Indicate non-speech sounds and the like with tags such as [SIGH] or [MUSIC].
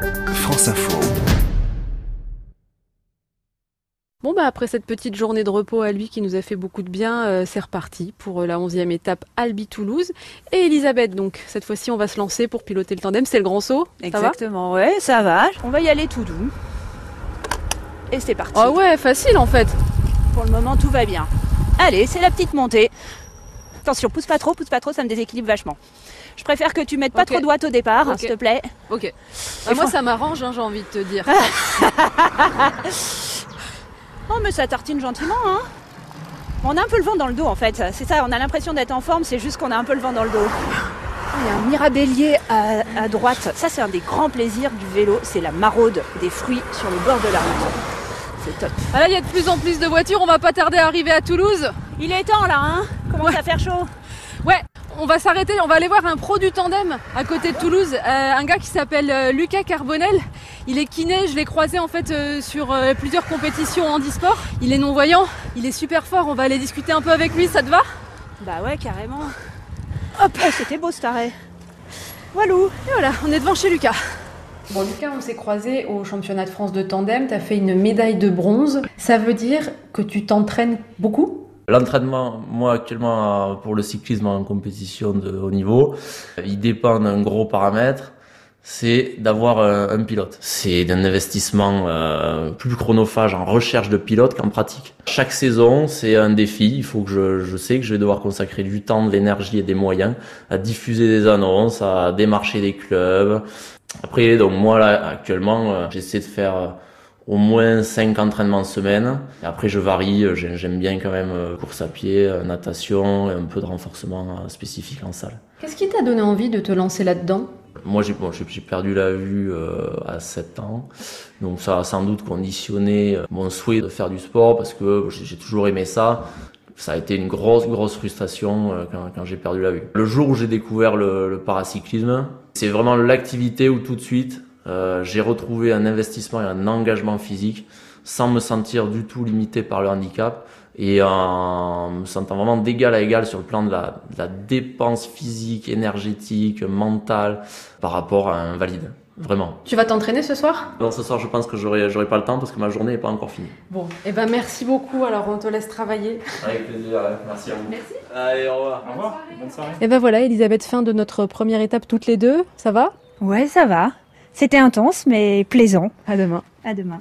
France Info. Bon bah après cette petite journée de repos à lui qui nous a fait beaucoup de bien, euh, c'est reparti pour euh, la 11e étape Albi-Toulouse. Et Elisabeth donc, cette fois-ci on va se lancer pour piloter le tandem, c'est le grand saut ça va Exactement, ouais, ça va. On va y aller tout doux. Et c'est parti. Ah ouais, facile en fait Pour le moment, tout va bien. Allez, c'est la petite montée. Attention, pousse pas trop, pousse pas trop, ça me déséquilibre vachement. Je préfère que tu mettes pas trop de droite au départ, Ok. s'il te plaît. Ok. Bah, moi ça m'arrange, hein, j'ai envie de te dire. [LAUGHS] Oh, mais ça tartine gentiment, hein. On a un peu le vent dans le dos, en fait. C'est ça, on a l'impression d'être en forme, c'est juste qu'on a un peu le vent dans le dos. Il y a un mirabellier à, à droite. Ça, c'est un des grands plaisirs du vélo, c'est la maraude des fruits sur le bord de la route. C'est top. Ah là il y a de plus en plus de voitures, on va pas tarder à arriver à Toulouse. Il est temps, là, hein Commence Ouais. à faire chaud. Ouais, on va s'arrêter, on va aller voir un pro du tandem à côté de Toulouse, euh, un gars qui s'appelle euh, Lucas Carbonel. Il est kiné, je l'ai croisé en fait euh, sur euh, plusieurs compétitions en handisport. Il est non-voyant, il est super fort, on va aller discuter un peu avec lui, ça te va? Bah ouais, carrément. Hop, oh, c'était beau cet arrêt. Walou. Et voilà, on est devant chez Lucas. Bon Lucas, on s'est croisé au championnat de France de tandem, tu as fait une médaille de bronze. Ça veut dire que tu t'entraînes beaucoup? L'entraînement, moi actuellement pour le cyclisme en compétition de haut niveau, euh, il dépend d'un gros paramètre, c'est d'avoir un, un pilote. C'est d'un investissement euh, plus chronophage en recherche de pilote qu'en pratique. Chaque saison, c'est un défi. Il faut que je, je sais que je vais devoir consacrer du temps, de l'énergie et des moyens à diffuser des annonces, à démarcher des clubs. Après, donc moi là actuellement, euh, j'essaie de faire euh, au moins 5 entraînements semaine. Après, je varie. euh, j'ai- J'aime bien quand même euh, course à pied, euh, natation et un peu de renforcement spécifique en salle. Qu'est-ce qui t'a donné envie de te lancer là-dedans? Moi, j'ai bon, perdu la vue euh, à 7 ans. Donc ça a sans doute conditionné mon souhait de faire du sport parce que j'ai j'ai toujours aimé ça. Ça a été une grosse, grosse frustration euh, quand, quand j'ai perdu la vue. Le jour où j'ai découvert le, le paracyclisme, c'est vraiment l'activité où tout de suite, euh, j'ai retrouvé un investissement et un engagement physique sans me sentir du tout limité par le handicap et en me sentant vraiment d'égal à égal sur le plan de la, de la dépense physique, énergétique, mentale par rapport à un valide. Vraiment. Tu vas t'entraîner ce soir? Non, ce soir, je pense que j'aurai, j'aurai pas le temps parce que ma journée n'est pas encore finie. Bon, eh ben merci beaucoup, alors on te laisse travailler. Avec plaisir, merci à vous. Merci. Allez, au revoir. Au revoir, bonne soirée. Et ben voilà, Elisabeth, fin de notre première étape toutes les deux. Ça va? Ouais, ça va. C'était intense, mais plaisant. À demain. À demain.